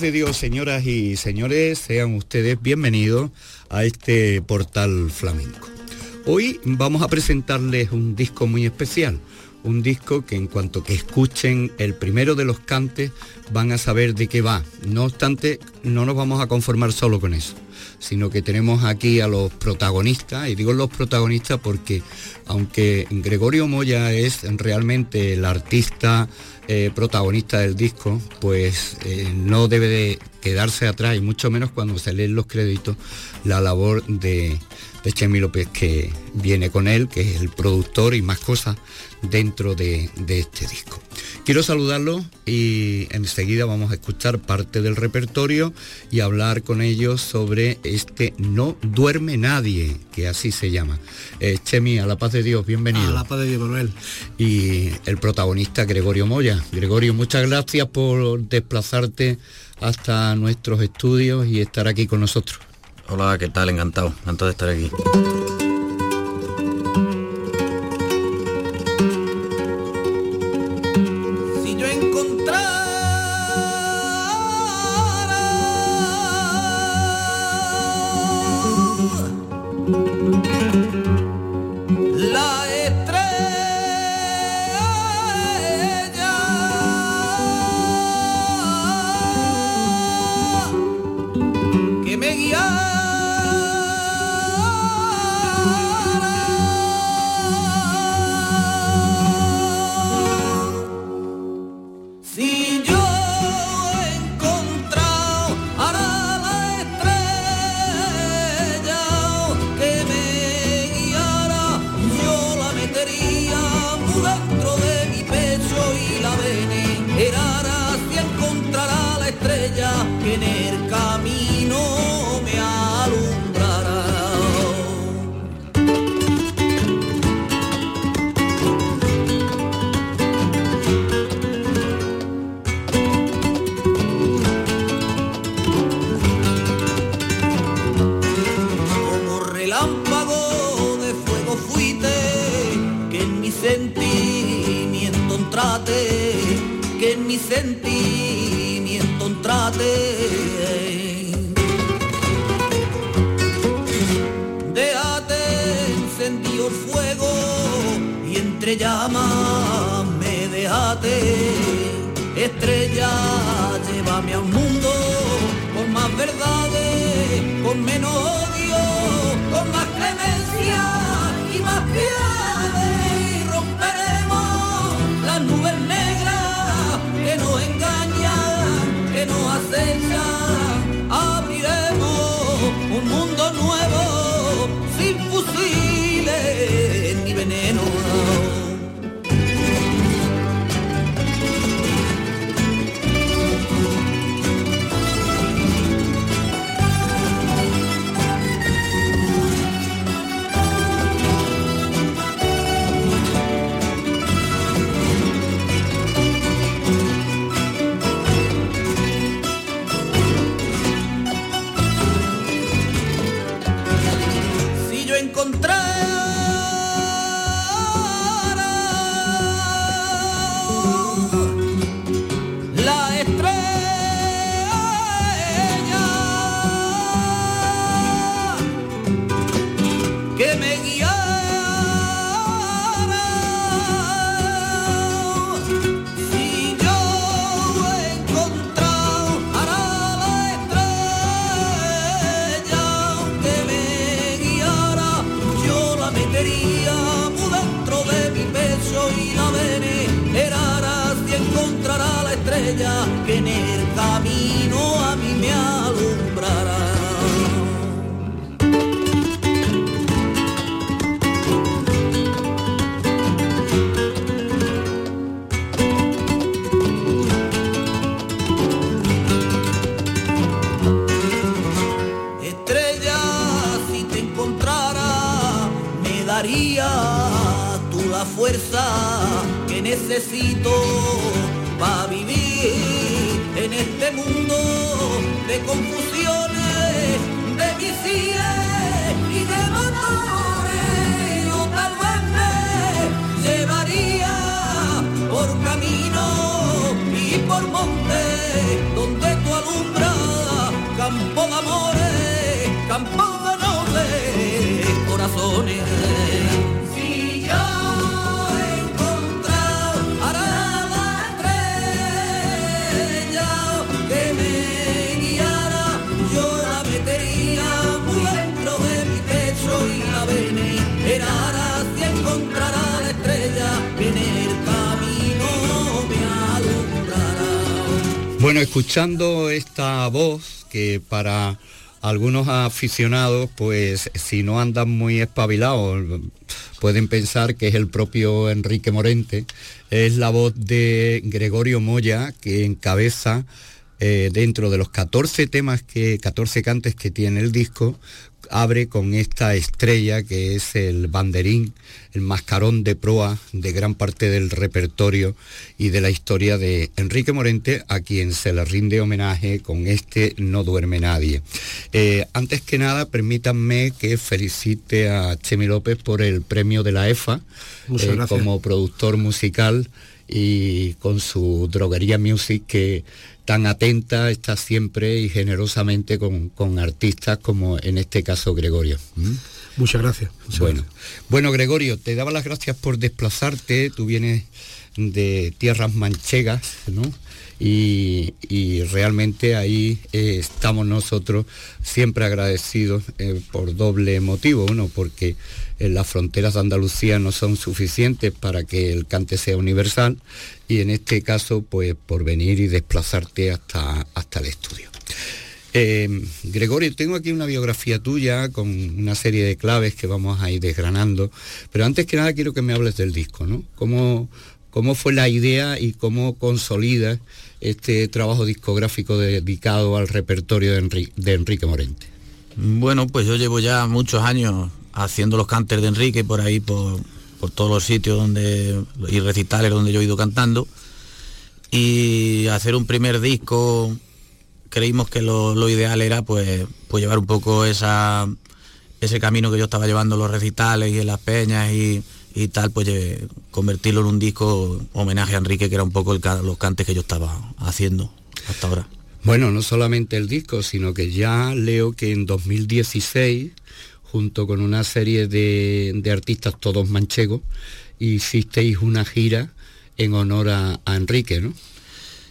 de Dios, señoras y señores, sean ustedes bienvenidos a este portal flamenco. Hoy vamos a presentarles un disco muy especial, un disco que en cuanto que escuchen el primero de los cantes van a saber de qué va. No obstante, no nos vamos a conformar solo con eso, sino que tenemos aquí a los protagonistas, y digo los protagonistas porque aunque Gregorio Moya es realmente el artista eh, protagonista del disco, pues eh, no debe de quedarse atrás, y mucho menos cuando se leen los créditos, la labor de, de Chemi López que viene con él, que es el productor y más cosas dentro de, de este disco. Quiero saludarlo y enseguida vamos a escuchar parte del repertorio y hablar con ellos sobre este No duerme nadie, que así se llama. Eh, Chemi, a la paz de Dios, bienvenido. A la paz de Dios, Manuel. Y el protagonista Gregorio Moya. Gregorio, muchas gracias por desplazarte hasta nuestros estudios y estar aquí con nosotros. Hola, ¿qué tal? Encantado, encantado de estar aquí. con menos odio, con más clemencia y más piedad y romperemos las nubes negras que nos engañan, que nos acechan. Que necesito para vivir en este mundo de confusiones, de vicies y de motores. Yo tal vez me llevaría por camino y por monte donde tú alumbras campo de amores, campo de nobles corazones. Bueno, escuchando esta voz que para algunos aficionados, pues si no andan muy espabilados, pueden pensar que es el propio Enrique Morente, es la voz de Gregorio Moya que encabeza eh, dentro de los 14 temas que 14 cantes que tiene el disco abre con esta estrella que es el banderín, el mascarón de proa de gran parte del repertorio y de la historia de Enrique Morente, a quien se le rinde homenaje con este No duerme nadie. Eh, antes que nada, permítanme que felicite a Chemi López por el premio de la EFA eh, como productor musical y con su droguería music que tan atenta está siempre y generosamente con, con artistas como en este caso Gregorio. ¿Mm? Muchas gracias. muchas Bueno, gracias. bueno Gregorio, te daba las gracias por desplazarte, tú vienes de tierras manchegas, ¿no? Y, y realmente ahí eh, estamos nosotros siempre agradecidos eh, por doble motivo, uno porque eh, las fronteras de Andalucía no son suficientes para que el cante sea universal y en este caso pues por venir y desplazarte hasta, hasta el estudio. Gregorio, tengo aquí una biografía tuya con una serie de claves que vamos a ir desgranando, pero antes que nada quiero que me hables del disco, ¿no? ¿Cómo, cómo fue la idea y cómo consolidas este trabajo discográfico dedicado al repertorio de, Enri- de Enrique Morente? Bueno, pues yo llevo ya muchos años haciendo los cantes de Enrique por ahí, por, por todos los sitios donde y recitales donde yo he ido cantando. Y hacer un primer disco, creímos que lo, lo ideal era pues, pues llevar un poco esa, ese camino que yo estaba llevando los recitales y en las peñas y, y tal, pues eh, convertirlo en un disco homenaje a Enrique, que era un poco el los cantes que yo estaba haciendo hasta ahora. Bueno, no solamente el disco, sino que ya leo que en 2016, junto con una serie de, de artistas todos manchegos, hicisteis una gira en honor a, a Enrique, ¿no?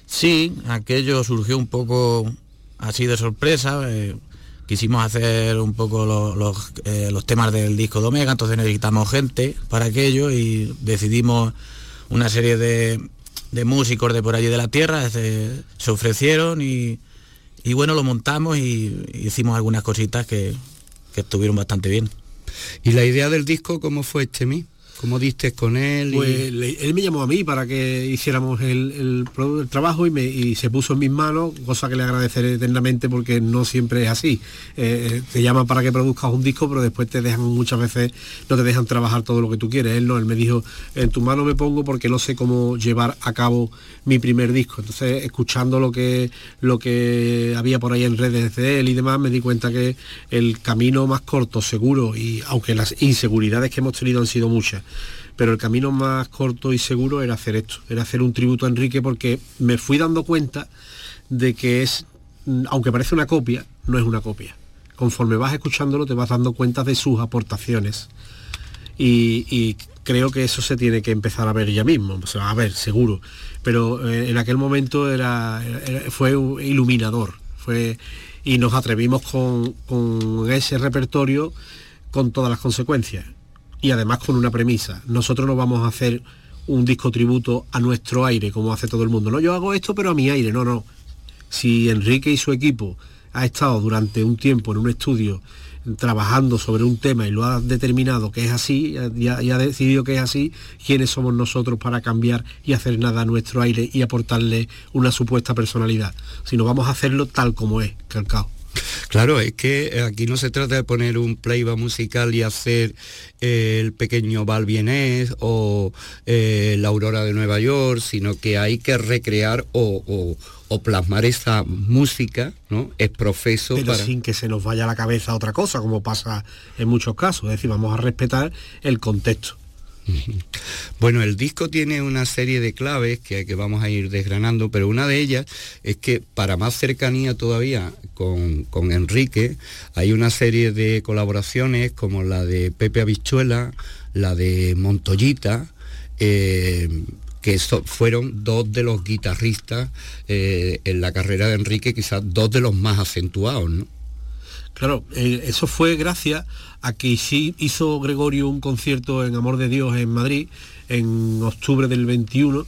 Sí, aquello surgió un poco así de sorpresa. eh, quisimos hacer un poco lo- los, eh, los temas del disco de Omega, entonces necesitamos gente para aquello y decidimos una serie de, de músicos de por allí de la tierra, se, se ofrecieron y, y bueno, lo montamos y hicimos algunas cositas que, que estuvieron bastante bien. ¿Y la idea del disco cómo fue, Chemi? ¿Cómo diste con él? y- Pues él me llamó a mí para que hiciéramos el, el trabajo y, me, y se puso en mis manos, cosa que le agradeceré eternamente porque no siempre es así. Eh, te llaman para que produzcas un disco, pero después te dejan muchas veces, no te dejan trabajar todo lo que tú quieres. Él no, él me dijo, en tu mano me pongo porque no sé cómo llevar a cabo mi primer disco. Entonces, escuchando lo que, lo que había por ahí en redes de él y demás, me di cuenta que el camino más corto, seguro, y aunque las inseguridades que hemos tenido han sido muchas, pero el camino más corto y seguro era hacer esto, era hacer un tributo a Enrique porque me fui dando cuenta de que es, mm, aunque parece una copia, no es una copia. Conforme vas escuchándolo te vas dando cuenta de sus aportaciones. Y, creo que eso se tiene que empezar a ver ya mismo, a ver, seguro. Pero eh, en aquel momento era, fue iluminador. Fue, y nos atrevimos con ese repertorio con todas las consecuencias y además con una premisa. Nosotros no vamos a hacer un disco tributo a nuestro aire, como hace todo el mundo. No, yo hago esto, pero a mi aire. No, no. Si Enrique y su equipo ha estado durante un tiempo en un estudio trabajando sobre un tema y lo ha determinado que es así y ha, ha decidido que es así, ¿quiénes somos nosotros para cambiar y hacer nada a nuestro aire y aportarle una supuesta personalidad? Si no vamos a hacerlo tal como es, calcao. Claro, es que aquí no se trata de poner un playback musical y hacer eh, el pequeño Balbienés o eh, la Aurora de Nueva York, sino que hay que recrear o, plasmar esa música, ¿no? Es profeso Pero sin que se nos vaya a la cabeza otra cosa, como pasa en muchos casos. Es decir, vamos a respetar el contexto. Bueno, el disco tiene una serie de claves que, que, vamos a ir desgranando, pero una de ellas es que para más cercanía todavía con, Enrique, hay una serie de colaboraciones como la de Pepe Abichuela, la de Montoyita, eh, que fueron dos de los guitarristas eh, en la carrera de Enrique, quizás dos de los más acentuados, ¿no? Claro, eh, eso fue gracias a que sí hizo Gregorio un concierto en Amor de Dios en Madrid en octubre del 21,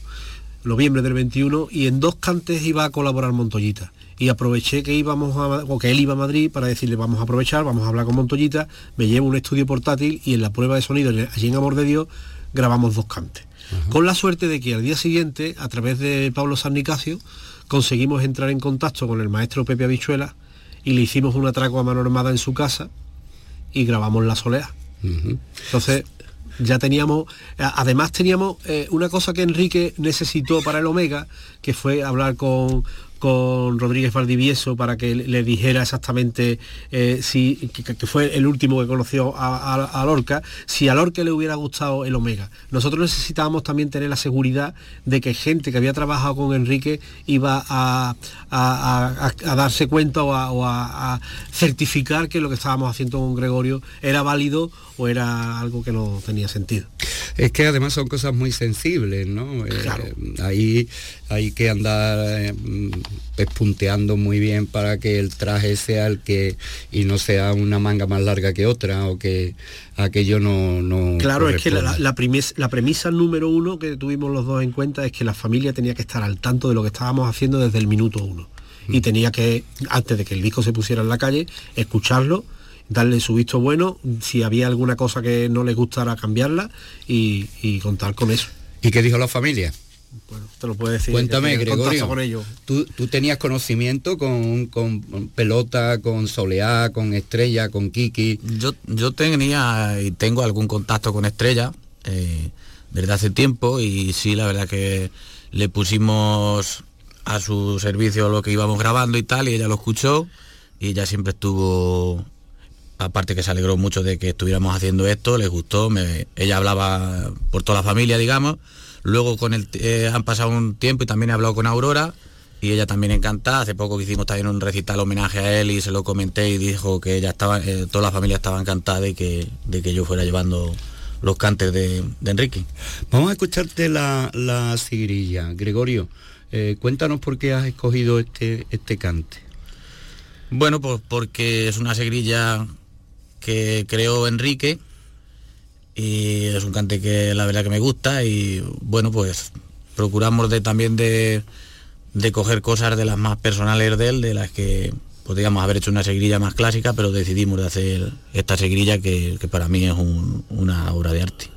noviembre del 21, y en dos cantes iba a colaborar Montoyita. Y aproveché que íbamos a, o que él iba a Madrid para decirle vamos a aprovechar, vamos a hablar con Montoyita, me llevo un estudio portátil y en la prueba de sonido allí en Amor de Dios grabamos dos cantes. Con la suerte de que al día siguiente, a través de Pablo San Nicasio, conseguimos entrar en contacto con el maestro Pepe Abichuela y le hicimos un atraco a mano armada en su casa y grabamos La Solea. Entonces, ya teníamos, además teníamos eh, una cosa que Enrique necesitó para el Omega, que fue hablar con, con Rodríguez Valdivieso para que le dijera exactamente eh, si que, fue el último que conoció a, Lorca, si a Lorca le hubiera gustado el Omega. Nosotros necesitábamos también tener la seguridad de que gente que había trabajado con Enrique iba a, darse cuenta o, a, certificar que lo que estábamos haciendo con Gregorio era válido o era algo que no tenía sentido. Es que además son cosas muy sensibles, ¿no? Eh, ahí hay que andar eh, pespunteando muy bien para que el traje sea el que y no sea una manga más larga que otra o que aquello no... no claro, es que la, la, premisa número uno que tuvimos los dos en cuenta es que la familia tenía que estar al tanto de lo que estábamos haciendo desde el minuto uno. Y mm. tenía que, antes de que el disco se pusiera en la calle, escucharlo darle su visto bueno, si había alguna cosa que no les gustara cambiarla y, y contar con eso. ¿Y qué dijo la familia? Bueno, te lo puedo decir. Cuéntame, Gregorio. Con ellos. ¿tú, tenías conocimiento con, pelota, con soleá, con estrella, con Kiki? Yo, yo tenía y tengo algún contacto con estrella eh, desde hace tiempo y sí, la verdad que le pusimos a su servicio lo que íbamos grabando y tal y ella lo escuchó y ella siempre estuvo aparte que se alegró mucho de que estuviéramos haciendo esto, les gustó, ella hablaba por toda la familia, digamos, Luego con el, eh, han pasado un tiempo y también he hablado con Aurora y ella también encantada. Hace poco que hicimos también un recital homenaje a él y se lo comenté y dijo que ella estaba, eh, toda la familia estaba encantada de que, de que yo fuera llevando los cantes de, Enrique. Vamos a escucharte la, la Gregorio, eh, cuéntanos por qué has escogido este, este cante. Bueno, pues porque es una sigrilla que creó Enrique y es un cante que la verdad que me gusta y bueno pues procuramos de también de, de coger cosas de las más personales de él, de las que podríamos haber hecho una seguirilla más clásica, pero decidimos de hacer esta seguirilla que, para mí es una obra de arte.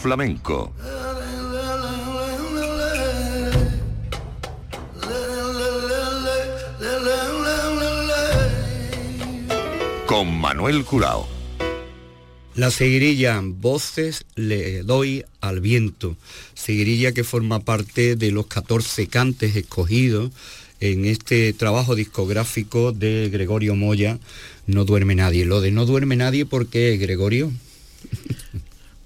Flamenco con Manuel Curao. La seguirilla Voces le doy al viento, seguirilla que forma parte de los 14 cantes escogidos en este trabajo discográfico de Gregorio Moya, No duerme nadie. Lo de No duerme nadie, ¿por qué, Gregorio?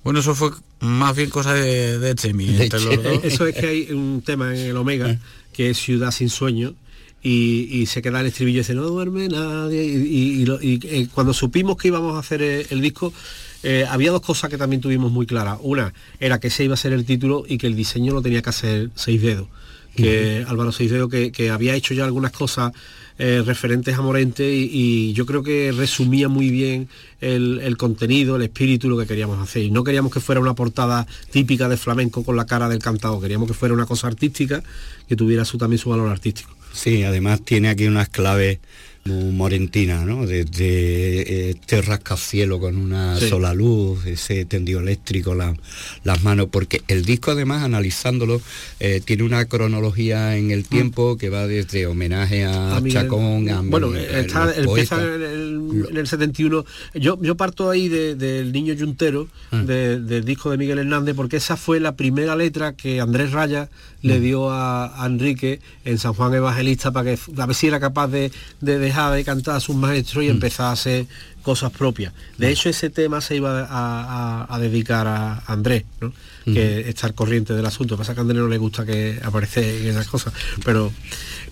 Bueno, eso fue más bien cosa de, de Chemi, De entre los dos. Eso es que hay un tema en el Omega que es Ciudad sin sueño y, y se queda el estribillo y dice no duerme nadie y, y- y lo- y, eh, cuando supimos que íbamos a hacer el, el disco eh, había dos cosas que también tuvimos muy claras. Una era que ese iba a ser el título y que el diseño lo tenía que hacer Seis Dedos. Que Álvaro Seis Dedos que, que había hecho ya algunas cosas eh, referentes a Morente y, yo creo que resumía muy bien el, el contenido, el espíritu, lo que queríamos hacer. Y no queríamos que fuera una portada típica de flamenco con la cara del cantado, queríamos que fuera una cosa artística que tuviera su, también su valor artístico. Sí, además tiene aquí unas claves muy morentinas, ¿no? Desde eh, este rascacielo con una Sí. sola luz, ese tendido eléctrico, la- las manos, porque el disco además, analizándolo, eh, tiene una cronología en el tiempo que va desde homenaje a, Chacón, a bueno, Miguel- está, empieza en el, en el 71. Yo, yo parto ahí de- del Niño Yuntero, Ah. de- del disco de Miguel Hernández, porque esa fue la primera letra que Andrés Raya Mm. le dio a, a Enrique en San Juan Evangelista para que a ver si era capaz de, de dejar de cantar a sus maestros Mm. y empezar a hacer cosas propias. De hecho, ese tema se iba a, a- a dedicar a Andrés, ¿no? que estar corriente del asunto. Pasa que a Andrés no le gusta que aparece en esas cosas, pero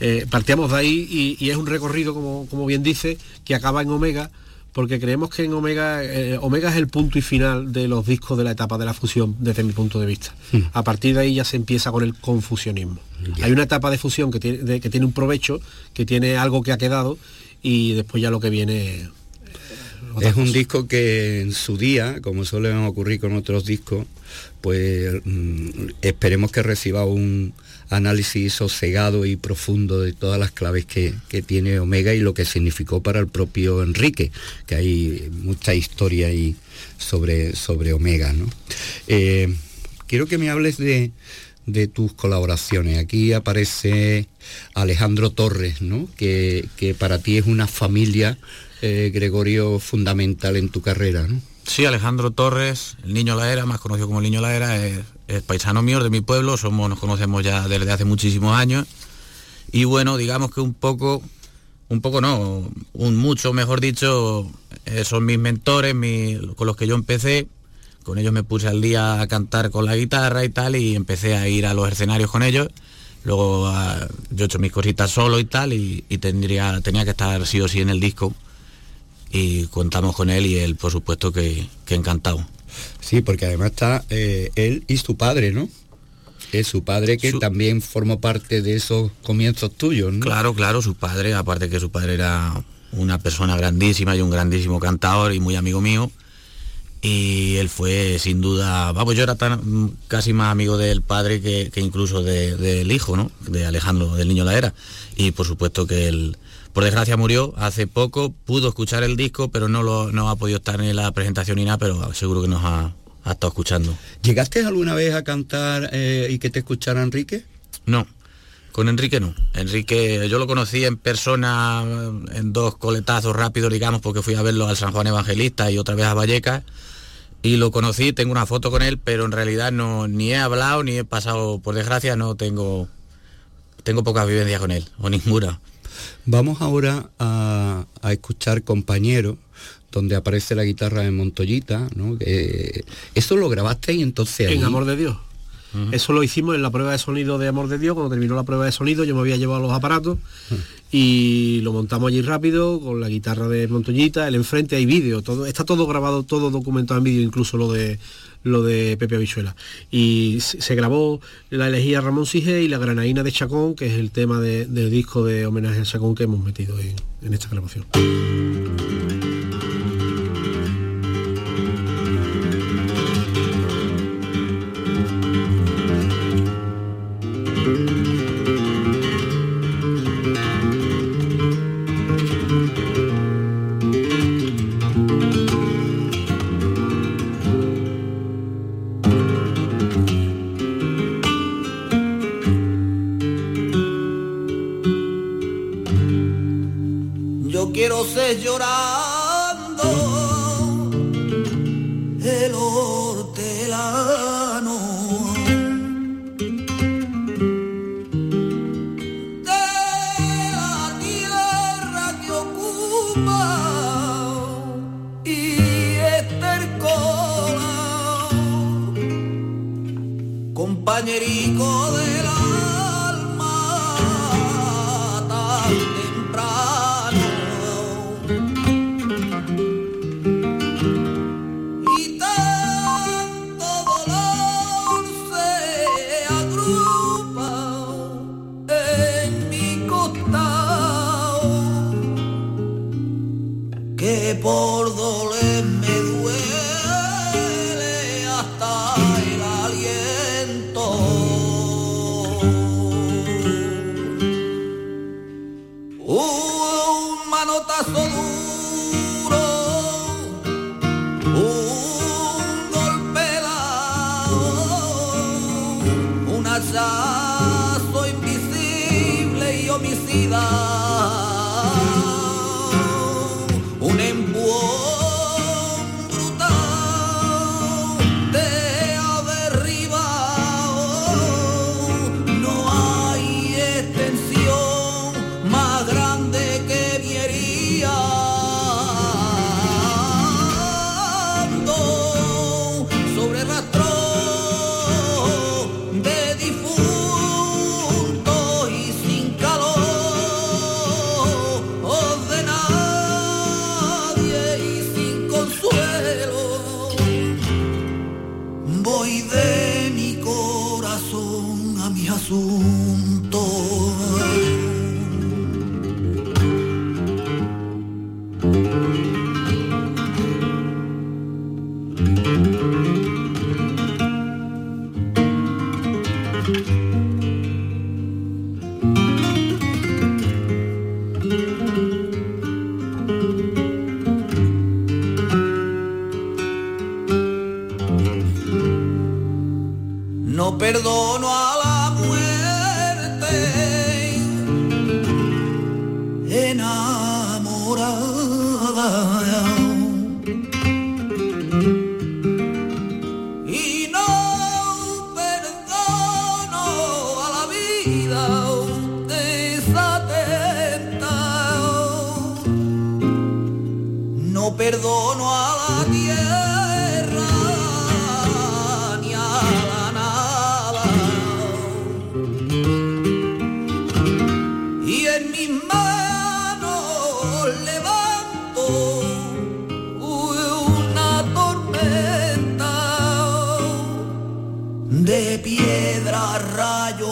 eh, partíamos de ahí y, y es un recorrido, como, como bien dice, que acaba en Omega, porque creemos que en Omega, eh, Omega es el punto y final de los discos de la etapa de la fusión, desde mi punto de vista. A partir de ahí ya se empieza con el confusionismo. Hay una etapa de fusión que tiene, de- que tiene un provecho, que tiene algo que ha quedado, y después ya lo que viene... Es un disco que en su día, como suele ocurrir con otros discos, pues mm, esperemos que reciba un análisis sosegado y profundo de todas las claves que, que tiene Omega y lo que significó para el propio Enrique, que hay mucha historia ahí sobre, sobre Omega. ¿no? Eh, quiero que me hables de, de tus colaboraciones. Aquí aparece Alejandro Torres, ¿no? que, que para ti es una familia, eh, Gregorio, fundamental en tu carrera. ¿no? Sí, Alejandro Torres, el niño La Era, más conocido como el niño La Era, es, paisano mío de mi pueblo, somos, nos conocemos ya desde hace muchísimos años. Y bueno, digamos que un poco, un poco no, un mucho, mejor dicho, eh, son mis mentores, con los que yo empecé. Con ellos me puse al día a cantar con la guitarra y tal, y empecé a ir a los escenarios con ellos. Luego ah, yo he hecho mis cositas solo y tal, y, y tendría, tenía que estar sí o sí en el disco. Y contamos con él y él, por supuesto, que, que encantado. Sí, porque además está eh, él y su padre, ¿no? Es su padre que Su- también formó parte de esos comienzos tuyos, ¿no? Claro, claro, su padre, aparte que su padre era una persona grandísima y un grandísimo cantador y muy amigo mío. Y él fue sin duda, vamos, yo era tan casi más amigo del padre que, que incluso de- del hijo, ¿no? De Alejandro, del niño la era. Y por supuesto que él, por desgracia murió hace poco, pudo escuchar el disco, pero no lo no ha podido estar en la presentación ni nada, pero seguro que nos ha, ha estado escuchando. ¿Llegaste alguna vez a cantar eh, y que te escuchara Enrique? No, con Enrique no. Enrique yo lo conocí en persona en dos coletazos rápidos, digamos, porque fui a verlo al San Juan Evangelista y otra vez a Vallecas. Y lo conocí, tengo una foto con él, pero en realidad no ni he hablado ni he pasado, por desgracia no tengo tengo pocas vivencias con él, o ninguna. Vamos ahora a, a escuchar Compañero, donde aparece la guitarra de Montoyita, ¿no? Que- eso lo grabaste y entonces En Amor de Dios. Eso lo hicimos en la prueba de sonido de Amor de Dios, cuando terminó la prueba de sonido yo me había llevado los aparatos y lo montamos allí rápido con la guitarra de Montoñita, el enfrente hay vídeo, todo, está todo grabado, todo documentado en vídeo, incluso lo de lo de Pepe Avichuela. Y se, se grabó la elegía Ramón Sige y la Granaína de Chacón, que es el tema de- del disco de homenaje a Chacón que hemos metido en, en esta grabación.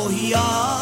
Oh, yeah.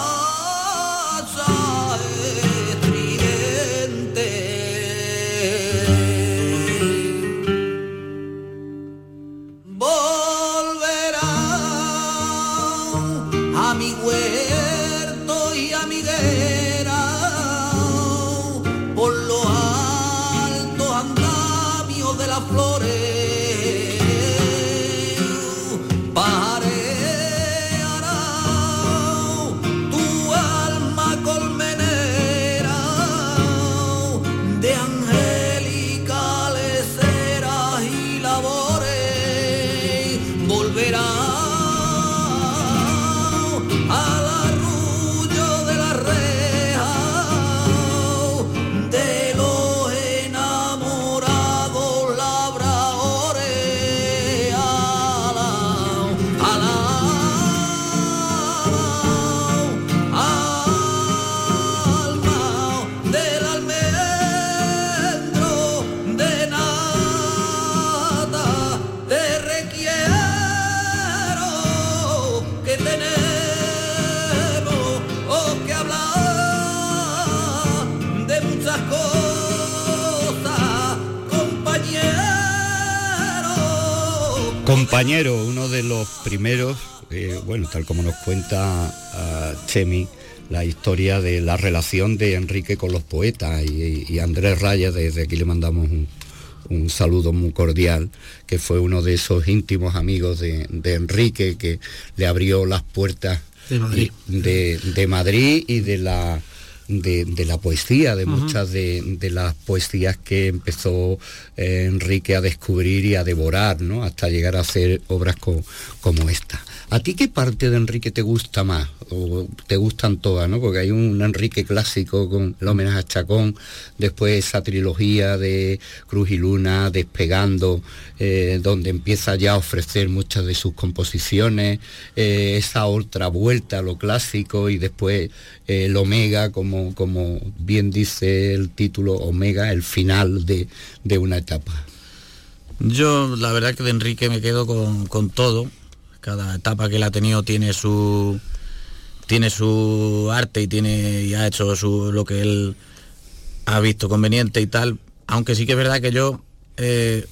Compañero, uno de los primeros, eh, bueno, tal como nos cuenta ah, Chemi, la historia de la relación de Enrique con los poetas y, y Andrés Raya, desde aquí le mandamos un, un saludo muy cordial, que fue uno de esos íntimos amigos de, de Enrique que le abrió las puertas De Madrid. y- de, de Madrid y de la de, de la poesía, de muchas de, de las poesías que empezó eh, Enrique a descubrir y a devorar, ¿no? Hasta llegar a hacer obras co- como esta. ¿A ti qué parte de Enrique te gusta más? ¿O te gustan todas, no? Porque hay un Enrique clásico con el homenaje a Chacón, después esa trilogía de Cruz y Luna, Despegando, eh, donde empieza ya a ofrecer muchas de sus composiciones, eh, esa otra vuelta a lo clásico y después el Omega, como, como bien dice el título, Omega, el final de, de una etapa. Yo la verdad que de Enrique me quedo con, con todo. Cada etapa que él ha tenido tiene su tiene su arte y tiene y ha hecho su, lo que él ha visto conveniente y tal. Aunque sí que es verdad que yo eh,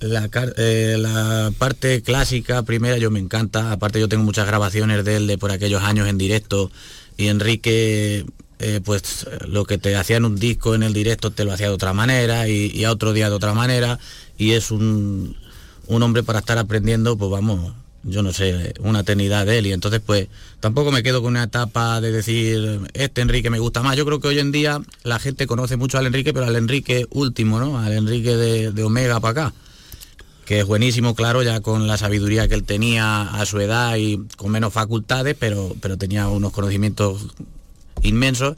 la, eh, la parte clásica primera yo me encanta. Aparte yo tengo muchas grabaciones de él de por aquellos años en directo y Enrique eh, pues lo que te hacía en un disco en el directo te lo hacía de otra manera y, y a otro día de otra manera. Y es un, un hombre para estar aprendiendo pues vamos yo no sé una eternidad de él. Y entonces pues tampoco me quedo con una etapa de decir este Enrique me gusta más. Yo creo que hoy en día la gente conoce mucho al Enrique pero al Enrique último no al Enrique de, de Omega para acá que es buenísimo, claro, ya con la sabiduría que él tenía a su edad y con menos facultades, pero, pero tenía unos conocimientos inmensos.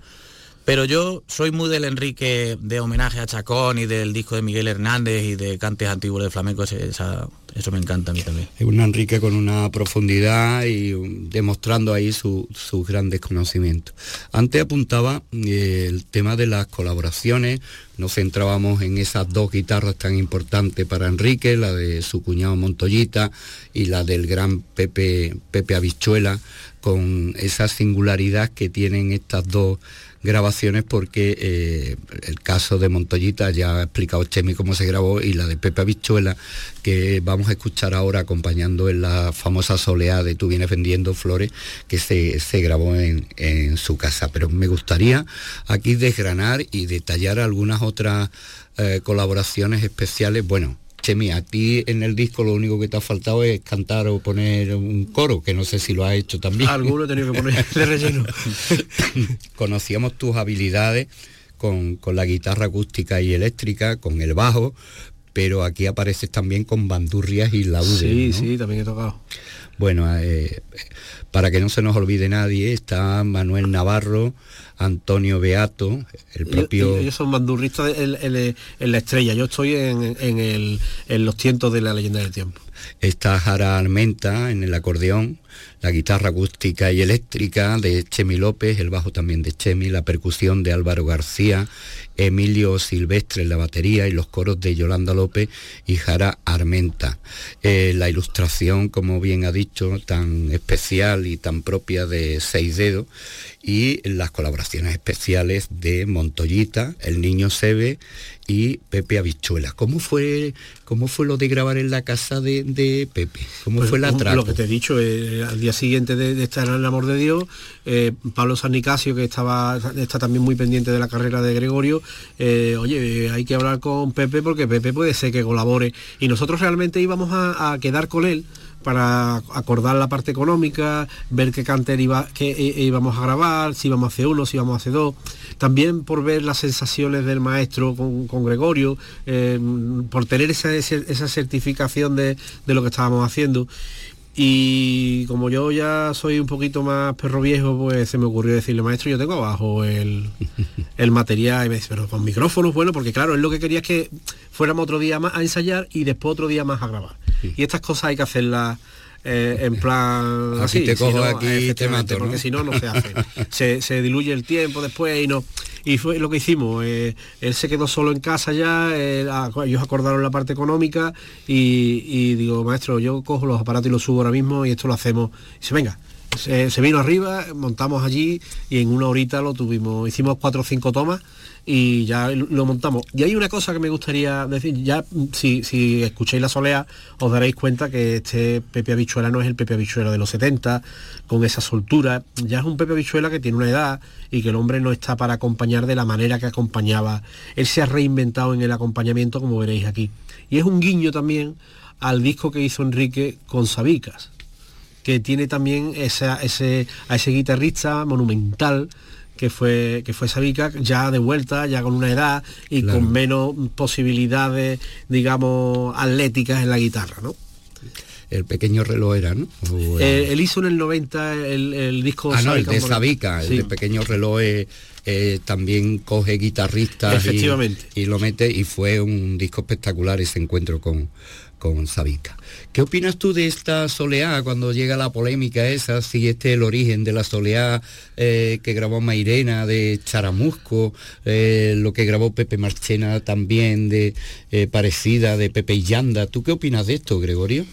Pero yo soy muy del Enrique de homenaje a Chacón y del disco de Miguel Hernández y de cantes antiguos de flamenco, eso me encanta a mí también. Es un Enrique con una profundidad y demostrando ahí su- sus grandes conocimientos. Antes apuntaba eh, el tema de las colaboraciones, nos centrábamos en esas dos guitarras tan importantes para Enrique, la de su cuñado Montoyita y la del gran Pepe, Pepe Habichuela, con esa singularidad que tienen estas dos grabaciones porque eh, el caso de Montoyita ya ha explicado Chemi cómo se grabó y la de Pepe Habichuela que vamos a escuchar ahora acompañando en la famosa soleá de Tú vienes vendiendo flores que se, se grabó en, en su casa. Pero me gustaría aquí desgranar y detallar algunas otras eh, colaboraciones especiales. Bueno, Chemi, a ti en el disco lo único que te ha faltado es cantar o poner un coro, que no sé si lo has hecho también. Alguno he tenido que poner de relleno. conocíamos tus habilidades con, con la guitarra acústica y eléctrica, con el bajo, pero aquí apareces también con bandurrias y laudes. Sí, ¿no? sí, también he tocado. Bueno, eh, para que no se nos olvide nadie, está Manuel Navarro, Antonio Beato, el propio... Ellos, son bandurristas en, en- en la estrella. Yo estoy en, en el- en los tientos de la leyenda del tiempo. Está Jara Almenta en el acordeón, la guitarra acústica y eléctrica de Chemi López, el bajo también de Chemi, la percusión de Álvaro García, Emilio Silvestre en la batería y los coros de Yolanda López y Jara Armenta. Eh, la ilustración, como bien ha dicho, tan especial y tan propia de Seis Dedos y las colaboraciones especiales de Montoyita, El Niño Sebe y Pepe Habichuela. ¿Cómo fue, cómo fue lo de grabar en la casa de, Pepe? ¿Cómo pues fue la trama? Lo que te he dicho, eh, al día siguiente de, estar en el amor de Dios, eh, Pablo San Nicasio, que estaba, está también muy pendiente de la carrera de Gregorio, eh, oye, hay que hablar con Pepe porque Pepe puede ser que colabore. Y nosotros realmente íbamos a quedar con él para acordar la parte económica, ver qué canter iba, qué íbamos a grabar, si íbamos a hacer uno, si íbamos a hacer dos. También por ver las sensaciones del maestro con, Gregorio, eh, por tener esa, esa certificación de, de, lo que estábamos haciendo. Y como yo ya soy un poquito más perro viejo, pues se me ocurrió decirle, maestro, yo tengo abajo el, material. Y me dice, pero con micrófonos, bueno, porque claro, él lo que quería es que fuéramos otro día más a ensayar y después otro día más a grabar. Y estas cosas hay que hacerlas eh, en plan así, te cojo aquí te mato, porque si no no se hace. Se, diluye el tiempo después y no y fue lo que hicimos eh, él se quedó solo en casa ya ellos acordaron la parte económica y, digo maestro yo cojo los aparatos y los subo ahora mismo y esto lo hacemos y dice venga se, se, vino arriba montamos allí y en una horita lo tuvimos hicimos cuatro o cinco tomas y ya lo montamos. Y hay una cosa que me gustaría decir, ya si, si escucháis la solea os daréis cuenta que este Pepe Habichuela no es el Pepe Habichuela de los 70, con esa soltura, ya es un Pepe Habichuela que tiene una edad y que el hombre no está para acompañar de la manera que acompañaba. Él se ha reinventado en el acompañamiento, como veréis aquí. Y es un guiño también al disco que hizo Enrique con Sabicas, que tiene también ese, a ese guitarrista monumental que fue, que fue Sabica, ya de vuelta, ya con una edad y con menos posibilidades, digamos, atléticas en la guitarra, ¿no? el pequeño reloj era, ¿no? Eh, él hizo en el 90 el, disco Ah, no, el de Sabica, el de pequeño reloj eh, también coge guitarristas Efectivamente. Y, lo mete y fue un disco espectacular ese encuentro con, con Sabica. ¿Qué opinas tú de esta soleá cuando llega la polémica esa, si este es el origen de la soleá eh, que grabó Mairena de Charamusco, eh, lo que grabó Pepe Marchena también de eh, parecida de Pepe Yanda? ¿Tú qué opinas de esto, Gregorio?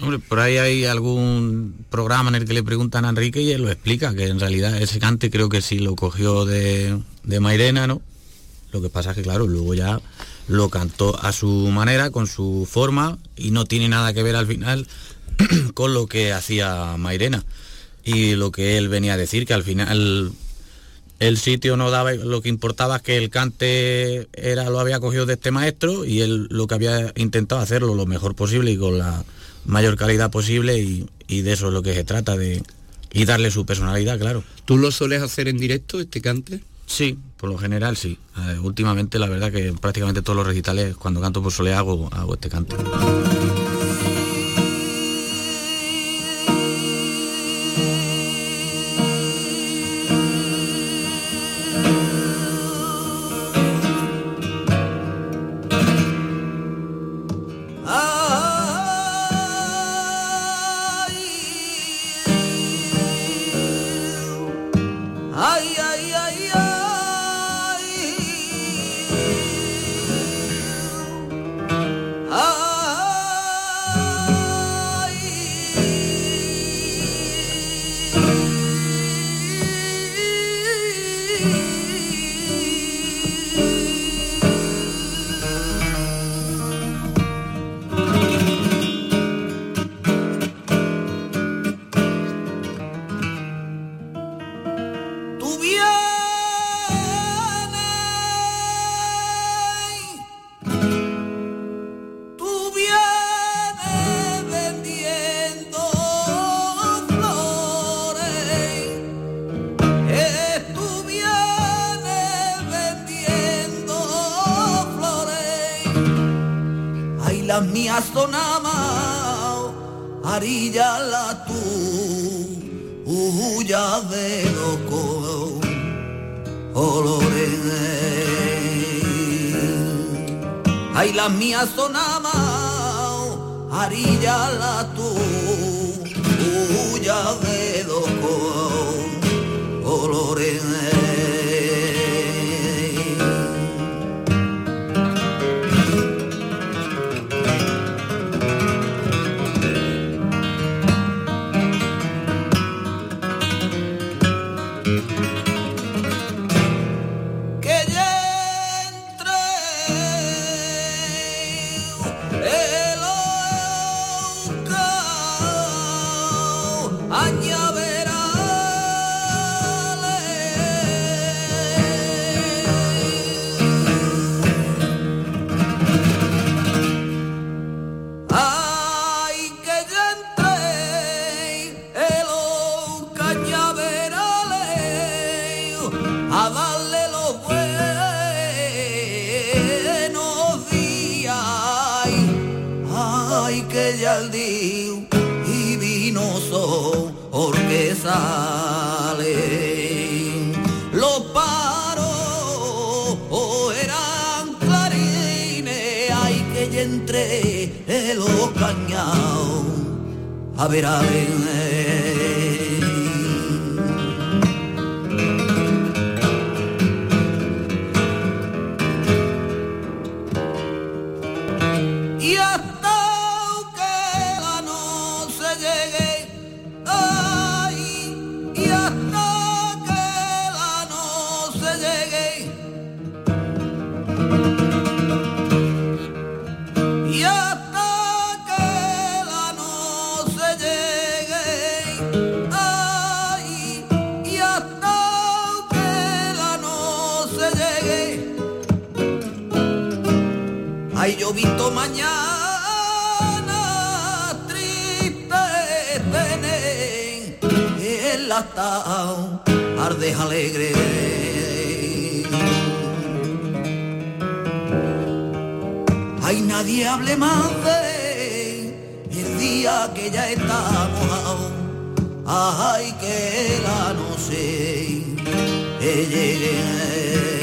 Hombre, por ahí hay algún programa en el que le preguntan a Enrique y él lo explica, que en realidad ese cante creo que sí lo cogió de, de Mairena, ¿no? Lo que pasa es que claro, luego ya lo cantó a su manera, con su forma, y no tiene nada que ver al final con lo que hacía Mairena. Y lo que él venía a decir, que al final el sitio no daba, lo que importaba es que el cante era, lo había cogido de este maestro y él lo que había intentado hacerlo lo mejor posible y con la mayor calidad posible y, y de eso es lo que se trata, de, y darle su personalidad, claro. ¿Tú lo sueles hacer en directo, este cante? Sí, por lo general sí. Eh, últimamente la verdad que prácticamente todos los recitales cuando canto por soleá hago, hago este canto. ay, ay, ay. sazonama, arilla la A ver, que la no sé que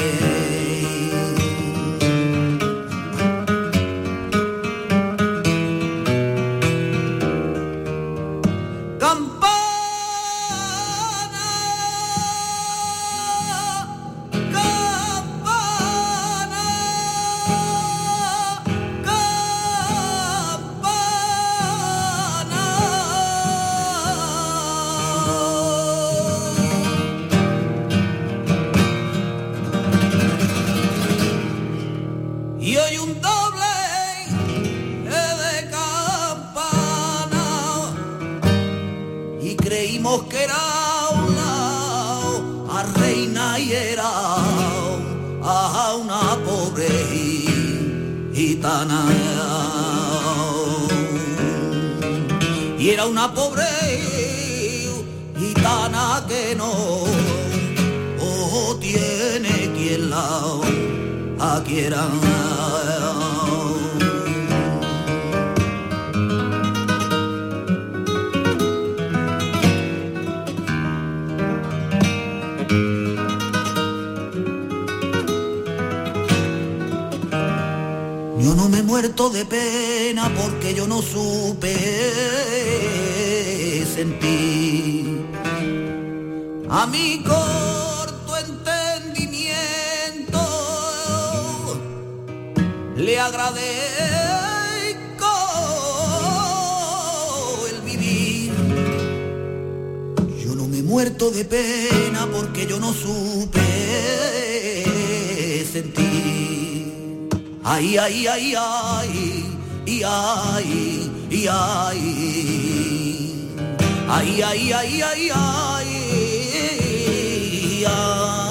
muerto de pena porque yo no supe sentir. Ay, ay, ay, ay, y ay, y ay. Ay, ay, ay, ay, ay, ay.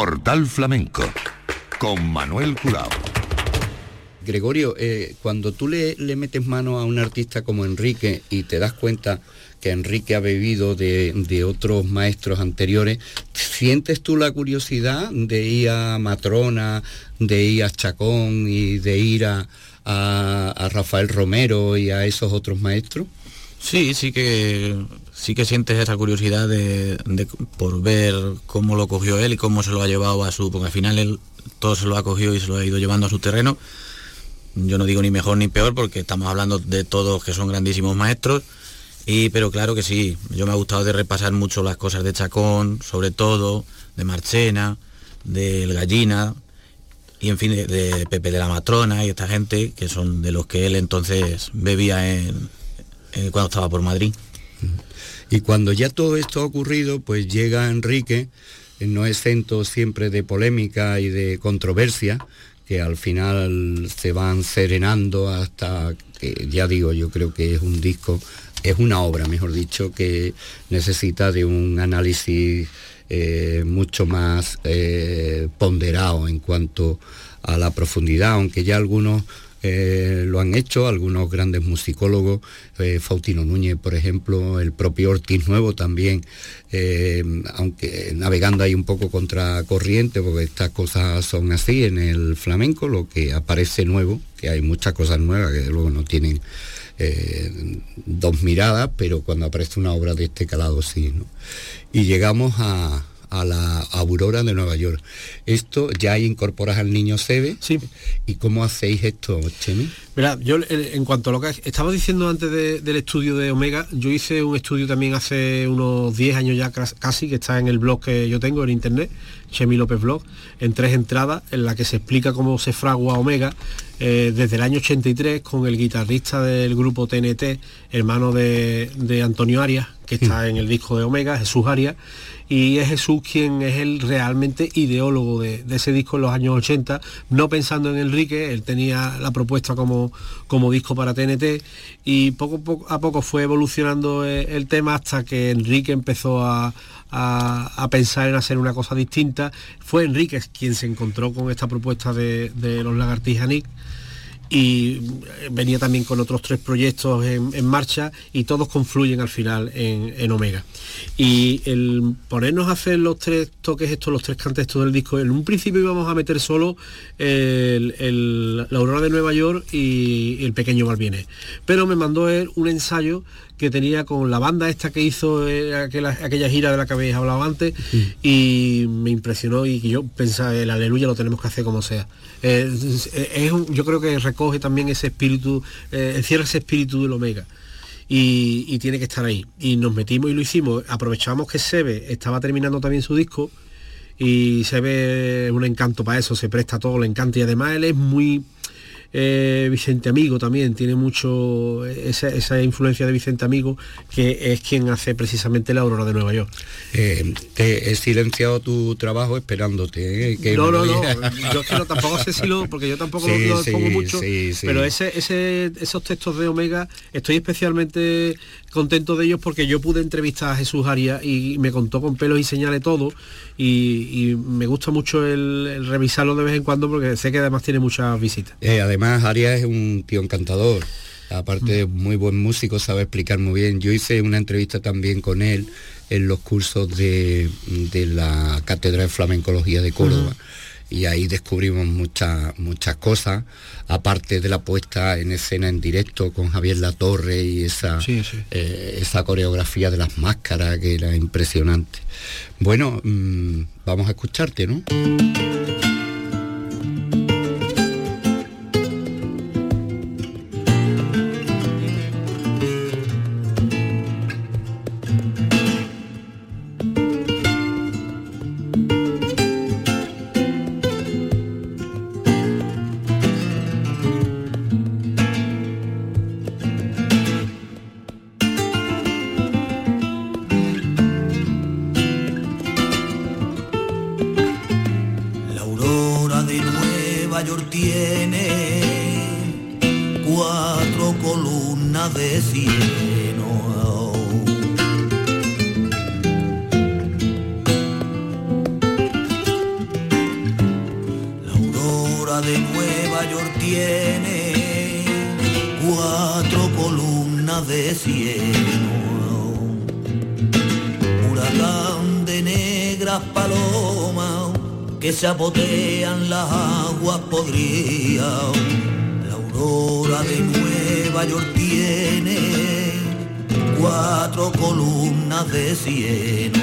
Portal Flamenco con Manuel Curao. Gregorio, eh, cuando tú le, le metes mano a un artista como Enrique y te das cuenta que Enrique ha bebido de, de otros maestros anteriores, ¿sientes tú la curiosidad de ir a Matrona, de ir a Chacón y de ir a, a- a Rafael Romero y a esos otros maestros? Sí, sí que sí que sientes esa curiosidad de, por ver cómo lo cogió él y cómo se lo ha llevado a su, porque al final él todo se lo ha cogido y se lo ha ido llevando a su terreno. Yo no digo ni mejor ni peor porque estamos hablando de todos que son grandísimos maestros. Y pero claro que sí, yo me ha gustado de repasar mucho las cosas de Chacón, sobre todo, de Marchena, del Gallina, y en fin, de, Pepe de la Matrona y esta gente que son de los que él entonces bebía cuando estaba por Madrid. Y cuando ya todo esto ha ocurrido, pues llega Enrique, eh, no exento siempre de polémica y de controversia, que al final se van serenando hasta que, ya digo, yo creo que es un disco, es una obra, mejor dicho, que necesita de un análisis eh, mucho más eh, ponderado en cuanto a la profundidad, aunque ya algunos eh, lo han hecho algunos grandes musicólogos, Fautino Núñez, por ejemplo, el propio Ortiz Nuevo también, aunque navegando ahí un poco contra corriente, porque estas cosas son así en el flamenco, lo que aparece nuevo, que hay muchas cosas nuevas que luego no tienen dos miradas, pero cuando aparece una obra de este calado sí. ¿no? y llegamos a, la Aurora de Nueva York. Esto ya incorporas al niño Sebe. Sí. ¿Y cómo hacéis esto, Chemi? Mira, yo en cuanto a lo que estaba diciendo antes del estudio de Omega, yo hice un estudio también hace unos 10 años ya casi, que está en el blog que yo tengo en internet, Chemi López Blog, en tres entradas, en la que se explica cómo se fragua Omega eh, desde el año 83 con el guitarrista del grupo TNT, hermano de, de Antonio Arias, que está en el disco de Omega, Jesús Arias, y es Jesús quien es el realmente ideólogo de, ese disco en los años 80, no pensando en Enrique, él tenía la propuesta como, como disco para TNT y poco, a poco fue evolucionando eh, el tema hasta que Enrique empezó a, pensar en hacer una cosa distinta. Fue Enrique quien se encontró con esta propuesta de, de los lagartijas y venía también con otros tres proyectos en, marcha y todos confluyen al final en, Omega. Y el ponernos a hacer los tres toques estos, los tres cantextos del disco, en un principio íbamos a meter solo la Aurora de Nueva York y, el pequeño Malviene. Pero me mandó él un ensayo que tenía con la banda esta que hizo eh, aquella, gira de la que habéis hablado antes y me impresionó y yo pensaba el aleluya lo tenemos que hacer como sea. Eh, es, yo creo que recoge también ese espíritu, eh, encierra ese espíritu del Omega. Y, tiene que estar ahí. Y nos metimos y lo hicimos. Aprovechamos que Sebe estaba terminando también su disco y Sebe un encanto para eso, se presta todo, le encanta y además él es muy eh, Vicente Amigo también tiene mucho esa, influencia de Vicente Amigo, que es quien hace precisamente la Aurora de Nueva York. Eh, te he silenciado tu trabajo esperándote. Eh, no, no, no, yo que tampoco sé si lo, porque yo tampoco lo, pongo mucho, pero ese, esos textos de Omega estoy especialmente contento de ellos porque yo pude entrevistar a Jesús Arias y me contó con pelos y señales todo y, me gusta mucho el, revisarlo de vez en cuando porque sé que además tiene muchas visitas. Eh, además Arias es un tío encantador, aparte de muy buen músico, sabe explicar muy bien. Yo hice una entrevista también con él en los cursos de, la Cátedra de Flamencología de Córdoba y ahí descubrimos muchas muchas cosas, aparte de la puesta en escena en directo con Javier Latorre y esa, eh, esa coreografía de las máscaras que era impresionante. Bueno, mm, vamos a escucharte, ¿no? mayor tiene cuatro columnas de cieno. La aurora de Nueva York tiene cuatro columnas de cieno. Se apotean las aguas podridas. La aurora de Nueva York tiene cuatro columnas de cieno.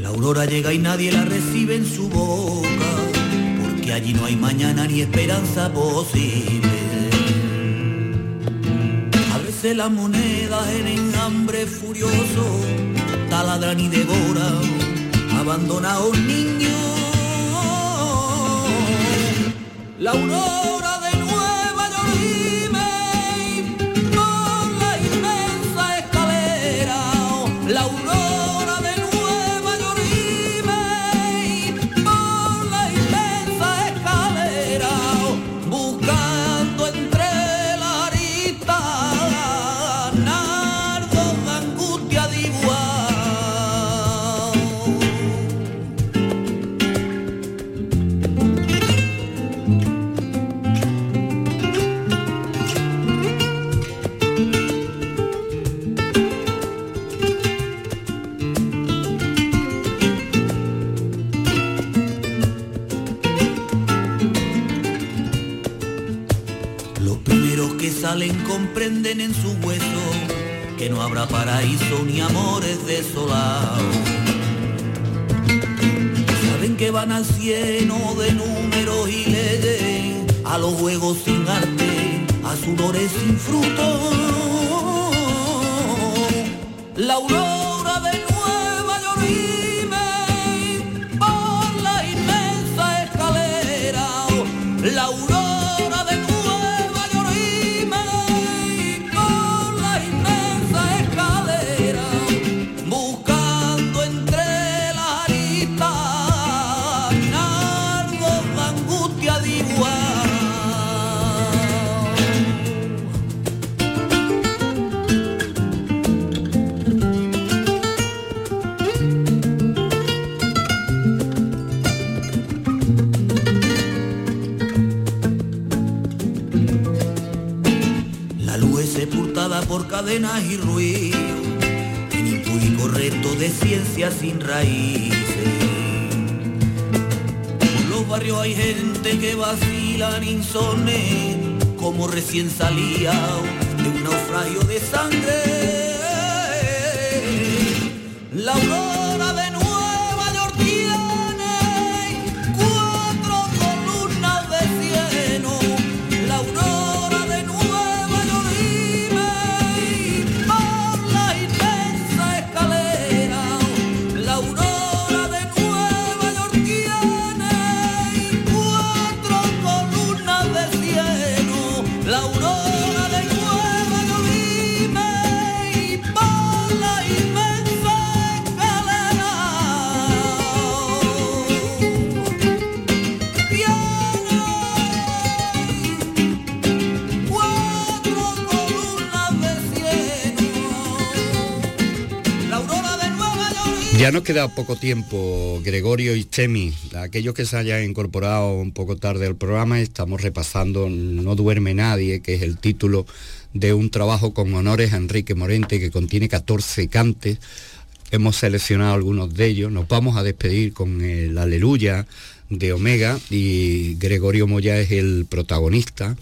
La aurora llega y nadie la recibe en su boca, porque allí no hay mañana ni esperanza posible. A veces las monedas en hambre furioso taladran y devoran abandona a un niño. La aurora salen comprenden en su hueso que no habrá paraíso ni amores desolados. Saben que van al cielo de números y leyes, a los juegos sin arte, a sudores sin fruto. La aurora de Nueva York por cadenas y ruido, en impúdico reto de ciencia sin raíces. Por los barrios hay gente que vacilan insone, como recién salía de un naufragio de sangre. Nos queda poco tiempo, Gregorio y Chemi. Aquellos que se hayan incorporado un poco tarde al programa, estamos repasando No duerme nadie, que es el título de un trabajo con honores a Enrique Morente que contiene 14 cantes. Hemos seleccionado algunos de ellos. Nos vamos a despedir con el Aleluya de Omega y Gregorio Moya es el protagonista,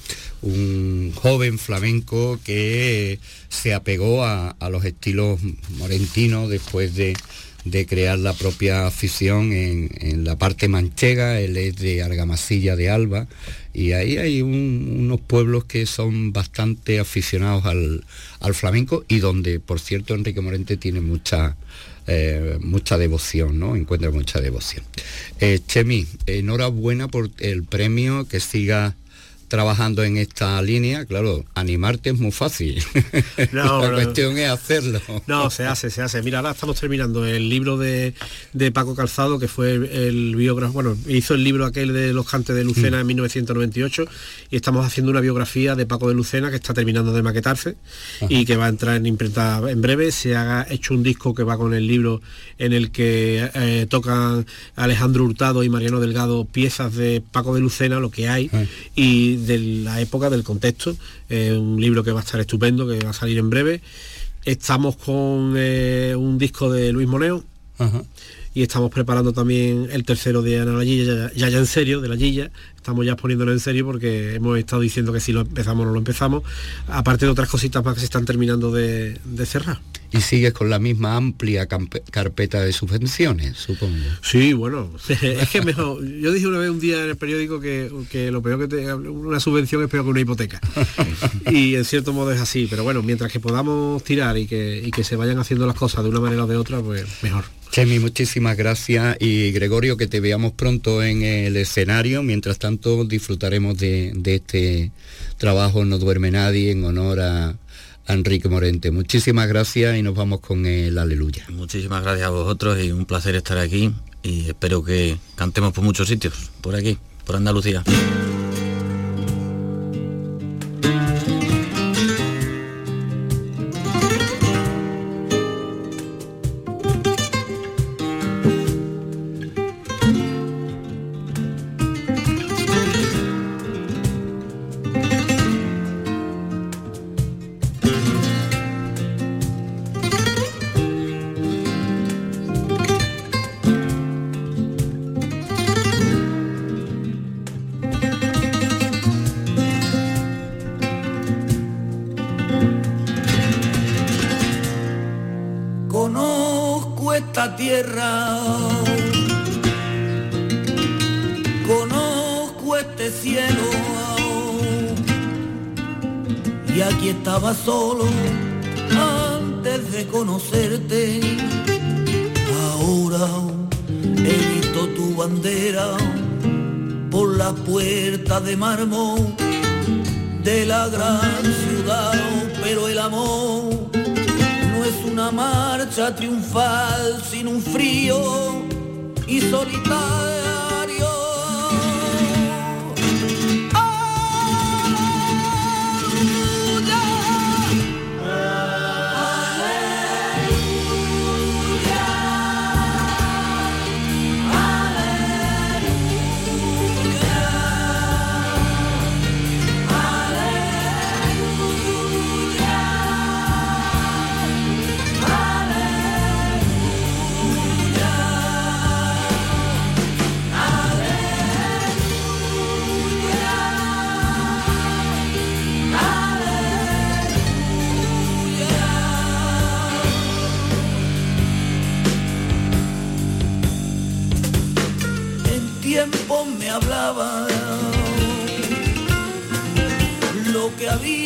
un joven flamenco que se apegó a los estilos morentinos después de, de crear la propia afición en, en la parte manchega, él es de Argamasilla de Alba y ahí hay un- unos pueblos que son bastante aficionados al, al flamenco y donde, por cierto, Enrique Morente tiene mucha, eh, mucha devoción, ¿no? Encuentra mucha devoción. Eh, Chemi, enhorabuena por el premio, que siga trabajando en esta línea, claro, animarte es muy fácil. No, la no. cuestión es hacerlo. No, se hace, se hace. Mira, ahora estamos terminando el libro de, de Paco Calzado, que fue el biógrafo, bueno, hizo el libro aquel de los cantes de Lucena en 1998 y estamos haciendo una biografía de Paco de Lucena que está terminando de maquetarse y que va a entrar en imprenta en breve. Se ha hecho un disco que va con el libro en el que eh, tocan Alejandro Hurtado y Mariano Delgado piezas de Paco de Lucena, lo que hay, y de la época, del contexto. Un libro que va a estar estupendo, que va a salir en breve. Estamos con eh, un disco de Luis Moneo. Y estamos preparando también el tercero de Ana la Gilla, ya, ya en serio, de la Gilla. Estamos ya poniéndolo en serio porque hemos estado diciendo que si lo empezamos no lo empezamos, aparte de otras cositas más que se están terminando de, de cerrar. Y sigues con la misma amplia carpeta de subvenciones, supongo. Sí, bueno, es que mejor. Yo dije una vez un día en el periódico que, que lo peor que te, una subvención es peor que una hipoteca. Y en cierto modo es así, pero bueno, mientras que podamos tirar y que, y que se vayan haciendo las cosas de una manera o de otra, pues mejor. Chemi, muchísimas gracias y Gregorio, que te veamos pronto en el escenario. Mientras tanto, disfrutaremos de, este trabajo No duerme nadie en honor a, a Enrique Morente. Muchísimas gracias y nos vamos con el aleluya. Muchísimas gracias a vosotros y un placer estar aquí y espero que cantemos por muchos sitios, por aquí, por Andalucía. Conozco este cielo y aquí estaba solo antes de conocerte. Ahora he visto tu bandera por la puerta de mármol de la gran ciudad, pero el amor marcha triunfal sin un frío y solitario me hablaba lo que había